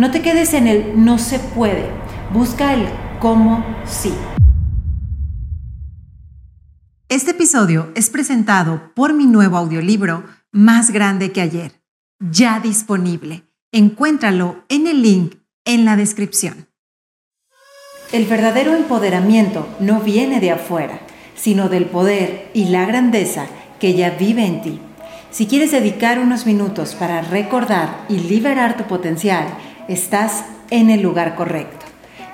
No te quedes en el no se puede, busca el cómo sí. Este episodio es presentado por mi nuevo audiolibro Más grande que ayer, ya disponible. Encuéntralo en el link en la descripción. El verdadero empoderamiento no viene de afuera, sino del poder y la grandeza que ya vive en ti. Si quieres dedicar unos minutos para recordar y liberar tu potencial, estás en el lugar correcto.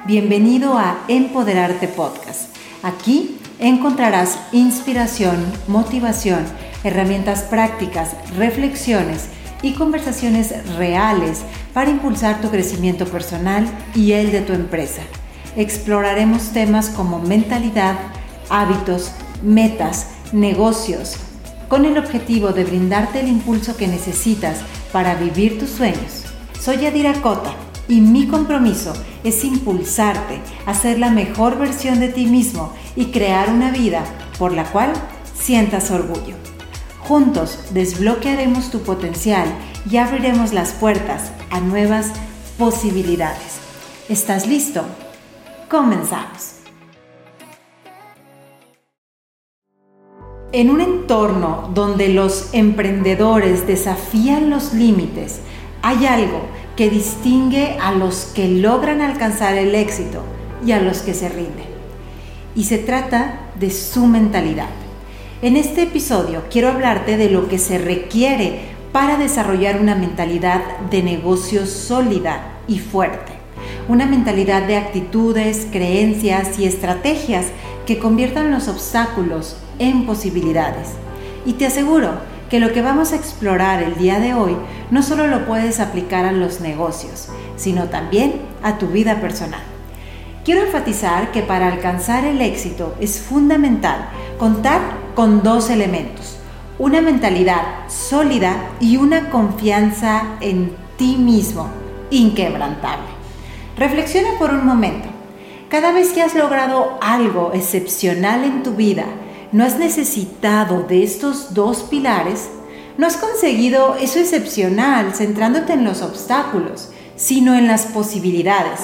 Bienvenido a Empoderarte Podcast. Aquí encontrarás inspiración, motivación, herramientas prácticas, reflexiones y conversaciones reales para impulsar tu crecimiento personal y el de tu empresa. Exploraremos temas como mentalidad, hábitos, metas, negocios, con el objetivo de brindarte el impulso que necesitas para vivir tus sueños. Soy Yadira Cota y mi compromiso es impulsarte a ser la mejor versión de ti mismo y crear una vida por la cual sientas orgullo. Juntos desbloquearemos tu potencial y abriremos las puertas a nuevas posibilidades. ¿Estás listo? Comenzamos. En un entorno donde los emprendedores desafían los límites, hay algo que distingue a los que logran alcanzar el éxito y a los que se rinden. Y se trata de su mentalidad. En este episodio quiero hablarte de lo que se requiere para desarrollar una mentalidad de negocio sólida y fuerte. Una mentalidad de actitudes, creencias y estrategias que conviertan los obstáculos en posibilidades. Y te aseguro que lo que vamos a explorar el día de hoy no solo lo puedes aplicar a los negocios, sino también a tu vida personal. Quiero enfatizar que para alcanzar el éxito es fundamental contar con dos elementos, una mentalidad sólida y una confianza en ti mismo inquebrantable. Reflexiona por un momento. Cada vez que has logrado algo excepcional en tu vida, no has necesitado de estos dos pilares, no has conseguido eso excepcional centrándote en los obstáculos, sino en las posibilidades.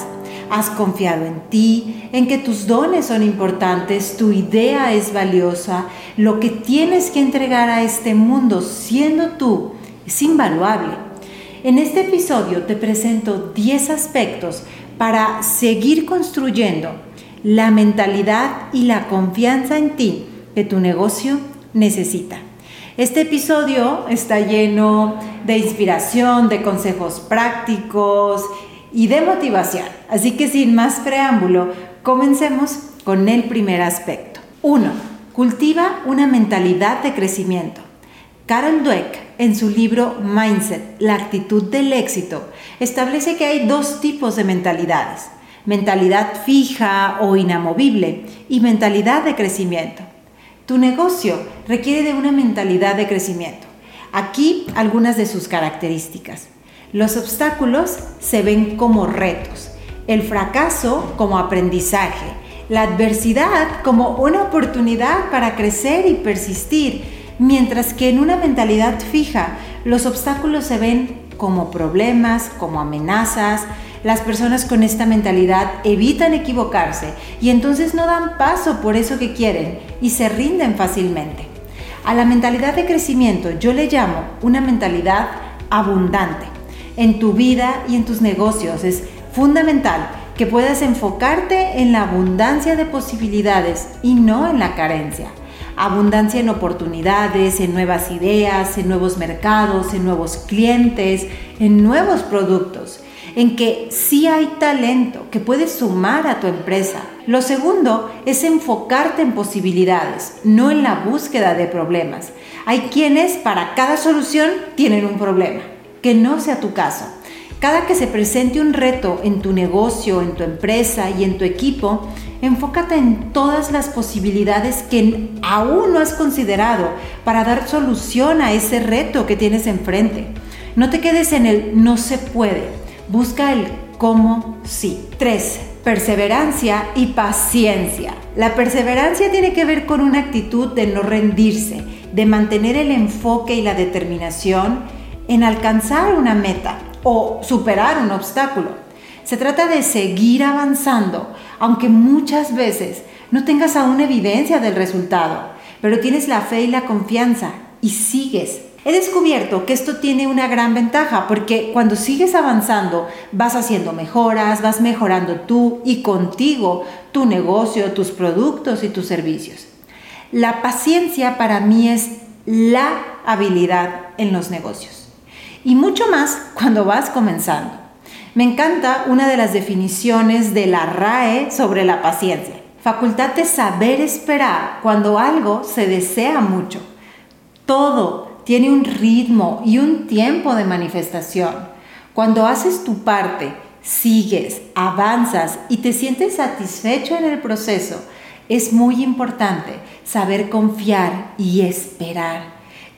Has confiado en ti, en que tus dones son importantes, tu idea es valiosa, lo que tienes que entregar a este mundo siendo tú es invaluable. En este episodio te presento 10 aspectos para seguir construyendo la mentalidad y la confianza en ti que tu negocio necesita. Este episodio está lleno de inspiración, de consejos prácticos y de motivación. Así que sin más preámbulo, comencemos con el primer aspecto. 1. Cultiva una mentalidad de crecimiento. Carol Dweck, en su libro Mindset, la actitud del éxito, establece que hay dos tipos de mentalidades. Mentalidad fija o inamovible y mentalidad de crecimiento. Tu negocio requiere de una mentalidad de crecimiento. Aquí algunas de sus características. Los obstáculos se ven como retos, el fracaso como aprendizaje, la adversidad como una oportunidad para crecer y persistir, mientras que en una mentalidad fija los obstáculos se ven como problemas, como amenazas, las personas con esta mentalidad evitan equivocarse y entonces no dan paso por eso que quieren y se rinden fácilmente. A la mentalidad de crecimiento yo le llamo una mentalidad abundante. En tu vida y en tus negocios es fundamental que puedas enfocarte en la abundancia de posibilidades y no en la carencia. Abundancia en oportunidades, en nuevas ideas, en nuevos mercados, en nuevos clientes, en nuevos productos en que sí hay talento que puedes sumar a tu empresa. Lo segundo es enfocarte en posibilidades, no en la búsqueda de problemas. Hay quienes para cada solución tienen un problema, que no sea tu caso. Cada que se presente un reto en tu negocio, en tu empresa y en tu equipo, enfócate en todas las posibilidades que aún no has considerado para dar solución a ese reto que tienes enfrente. No te quedes en el no se puede Busca el cómo sí. 3. Perseverancia y paciencia. La perseverancia tiene que ver con una actitud de no rendirse, de mantener el enfoque y la determinación en alcanzar una meta o superar un obstáculo. Se trata de seguir avanzando, aunque muchas veces no tengas aún evidencia del resultado, pero tienes la fe y la confianza y sigues. He descubierto que esto tiene una gran ventaja porque cuando sigues avanzando vas haciendo mejoras, vas mejorando tú y contigo tu negocio, tus productos y tus servicios. La paciencia para mí es la habilidad en los negocios y mucho más cuando vas comenzando. Me encanta una de las definiciones de la RAE sobre la paciencia. Facultad de saber esperar cuando algo se desea mucho. Todo tiene un ritmo y un tiempo de manifestación. Cuando haces tu parte, sigues, avanzas y te sientes satisfecho en el proceso, es muy importante saber confiar y esperar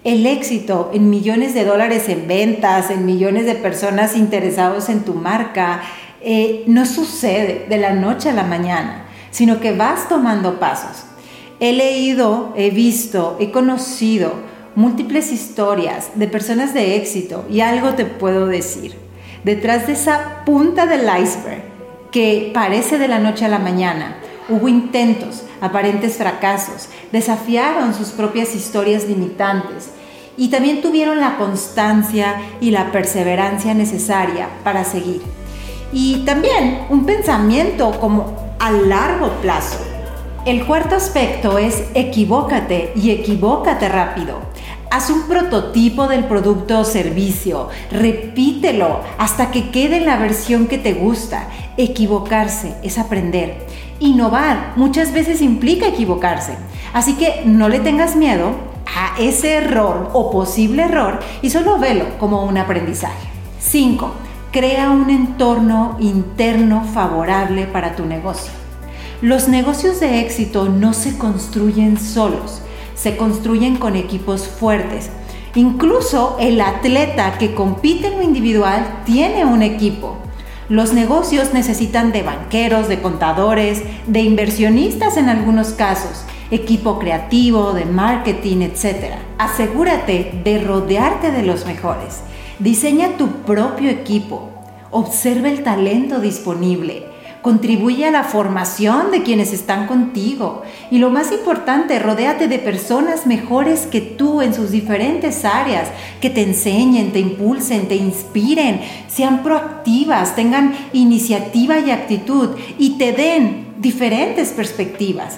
el éxito en millones de dólares en ventas, en millones de personas interesados en tu marca, eh, no sucede de la noche a la mañana, sino que vas tomando pasos. He leído, he visto, he conocido múltiples historias de personas de éxito y algo te puedo decir. Detrás de esa punta del iceberg que parece de la noche a la mañana, hubo intentos, aparentes fracasos, desafiaron sus propias historias limitantes y también tuvieron la constancia y la perseverancia necesaria para seguir. Y también un pensamiento como a largo plazo. El cuarto aspecto es equivócate y equivócate rápido. Haz un prototipo del producto o servicio, repítelo hasta que quede en la versión que te gusta. Equivocarse es aprender. Innovar muchas veces implica equivocarse. Así que no le tengas miedo, a ese error o posible error y solo velo como un aprendizaje. 5. Crea un entorno interno favorable para tu negocio. Los negocios de éxito no se construyen solos, se construyen con equipos fuertes. Incluso el atleta que compite en lo individual tiene un equipo. Los negocios necesitan de banqueros, de contadores, de inversionistas en algunos casos equipo creativo, de marketing, etc. Asegúrate de rodearte de los mejores. Diseña tu propio equipo. Observa el talento disponible. Contribuye a la formación de quienes están contigo. Y lo más importante, rodéate de personas mejores que tú en sus diferentes áreas, que te enseñen, te impulsen, te inspiren, sean proactivas, tengan iniciativa y actitud y te den diferentes perspectivas.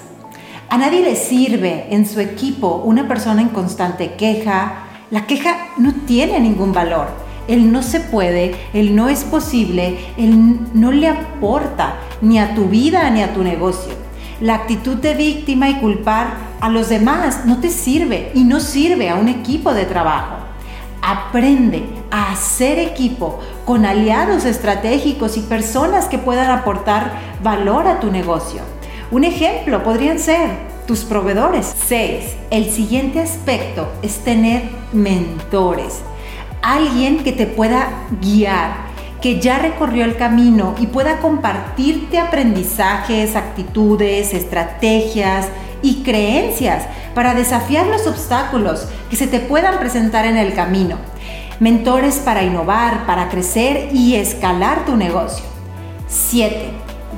A nadie le sirve en su equipo una persona en constante queja. La queja no tiene ningún valor. El no se puede, el no es posible, el no le aporta ni a tu vida ni a tu negocio. La actitud de víctima y culpar a los demás no te sirve y no sirve a un equipo de trabajo. Aprende a hacer equipo con aliados estratégicos y personas que puedan aportar valor a tu negocio. Un ejemplo podrían ser tus proveedores. 6. El siguiente aspecto es tener mentores. Alguien que te pueda guiar, que ya recorrió el camino y pueda compartirte aprendizajes, actitudes, estrategias y creencias para desafiar los obstáculos que se te puedan presentar en el camino. Mentores para innovar, para crecer y escalar tu negocio. 7.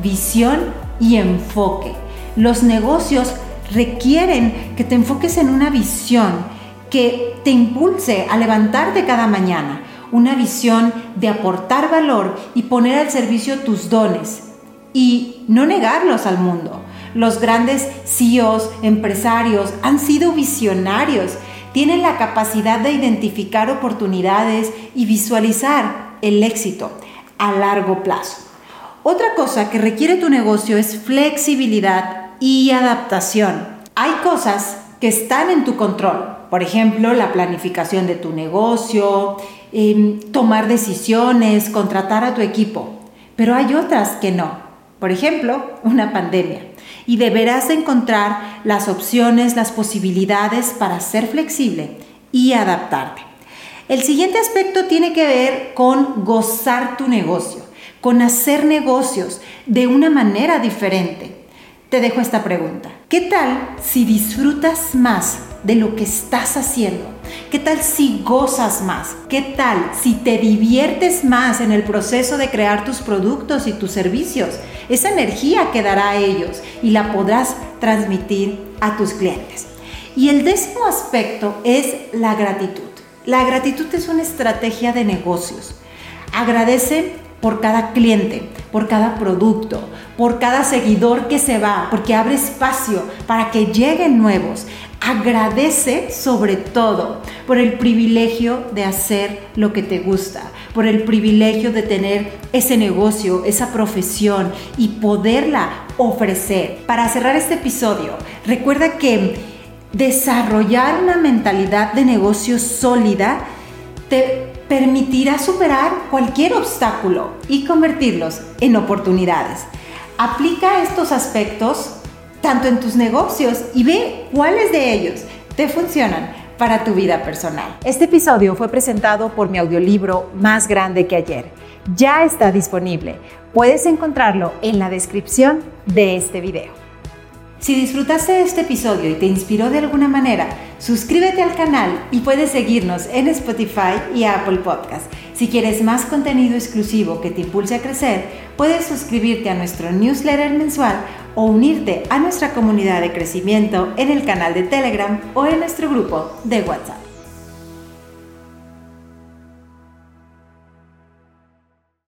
Visión y enfoque. Los negocios requieren que te enfoques en una visión que te impulse a levantarte cada mañana, una visión de aportar valor y poner al servicio tus dones y no negarlos al mundo. Los grandes CEOs, empresarios, han sido visionarios, tienen la capacidad de identificar oportunidades y visualizar el éxito a largo plazo. Otra cosa que requiere tu negocio es flexibilidad y adaptación. Hay cosas que están en tu control, por ejemplo, la planificación de tu negocio, em, tomar decisiones, contratar a tu equipo, pero hay otras que no. Por ejemplo, una pandemia. Y deberás encontrar las opciones, las posibilidades para ser flexible y adaptarte. El siguiente aspecto tiene que ver con gozar tu negocio con hacer negocios de una manera diferente. Te dejo esta pregunta. ¿Qué tal si disfrutas más de lo que estás haciendo? ¿Qué tal si gozas más? ¿Qué tal si te diviertes más en el proceso de crear tus productos y tus servicios? Esa energía quedará a ellos y la podrás transmitir a tus clientes. Y el décimo aspecto es la gratitud. La gratitud es una estrategia de negocios. Agradece por cada cliente, por cada producto, por cada seguidor que se va, porque abre espacio para que lleguen nuevos. Agradece sobre todo por el privilegio de hacer lo que te gusta, por el privilegio de tener ese negocio, esa profesión y poderla ofrecer. Para cerrar este episodio, recuerda que desarrollar una mentalidad de negocio sólida te permitirá superar cualquier obstáculo y convertirlos en oportunidades. Aplica estos aspectos tanto en tus negocios y ve cuáles de ellos te funcionan para tu vida personal. Este episodio fue presentado por mi audiolibro Más Grande que ayer. Ya está disponible. Puedes encontrarlo en la descripción de este video. Si disfrutaste este episodio y te inspiró de alguna manera, suscríbete al canal y puedes seguirnos en Spotify y Apple Podcast. Si quieres más contenido exclusivo que te impulse a crecer, puedes suscribirte a nuestro newsletter mensual o unirte a nuestra comunidad de crecimiento en el canal de Telegram o en nuestro grupo de WhatsApp.